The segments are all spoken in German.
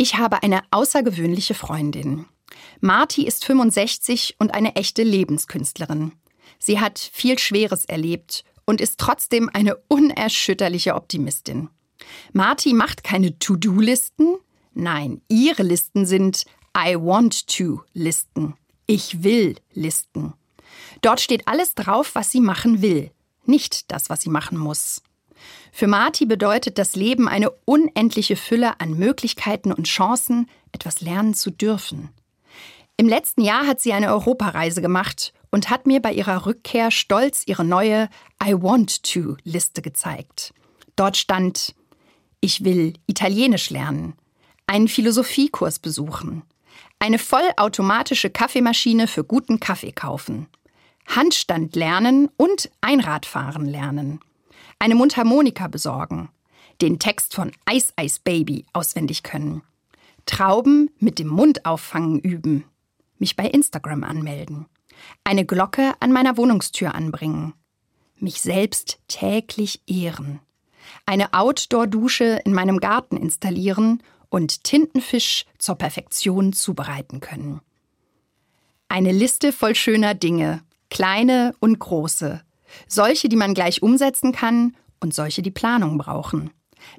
Ich habe eine außergewöhnliche Freundin. Marti ist 65 und eine echte Lebenskünstlerin. Sie hat viel Schweres erlebt und ist trotzdem eine unerschütterliche Optimistin. Marti macht keine To-Do-Listen. Nein, ihre Listen sind I want to Listen. Ich will Listen. Dort steht alles drauf, was sie machen will, nicht das, was sie machen muss. Für Marti bedeutet das Leben eine unendliche Fülle an Möglichkeiten und Chancen, etwas lernen zu dürfen. Im letzten Jahr hat sie eine Europareise gemacht und hat mir bei ihrer Rückkehr stolz ihre neue I want to Liste gezeigt. Dort stand Ich will Italienisch lernen, einen Philosophiekurs besuchen, eine vollautomatische Kaffeemaschine für guten Kaffee kaufen, Handstand lernen und Einradfahren lernen eine Mundharmonika besorgen, den Text von Eis Eis Baby auswendig können, Trauben mit dem Mund auffangen üben, mich bei Instagram anmelden, eine Glocke an meiner Wohnungstür anbringen, mich selbst täglich ehren, eine Outdoor-Dusche in meinem Garten installieren und Tintenfisch zur Perfektion zubereiten können. Eine Liste voll schöner Dinge, kleine und große, solche, die man gleich umsetzen kann und solche, die Planung brauchen.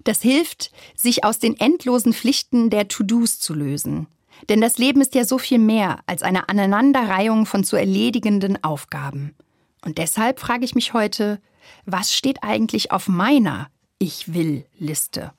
Das hilft, sich aus den endlosen Pflichten der To-Dos zu lösen. Denn das Leben ist ja so viel mehr als eine Aneinanderreihung von zu erledigenden Aufgaben. Und deshalb frage ich mich heute, was steht eigentlich auf meiner Ich will Liste?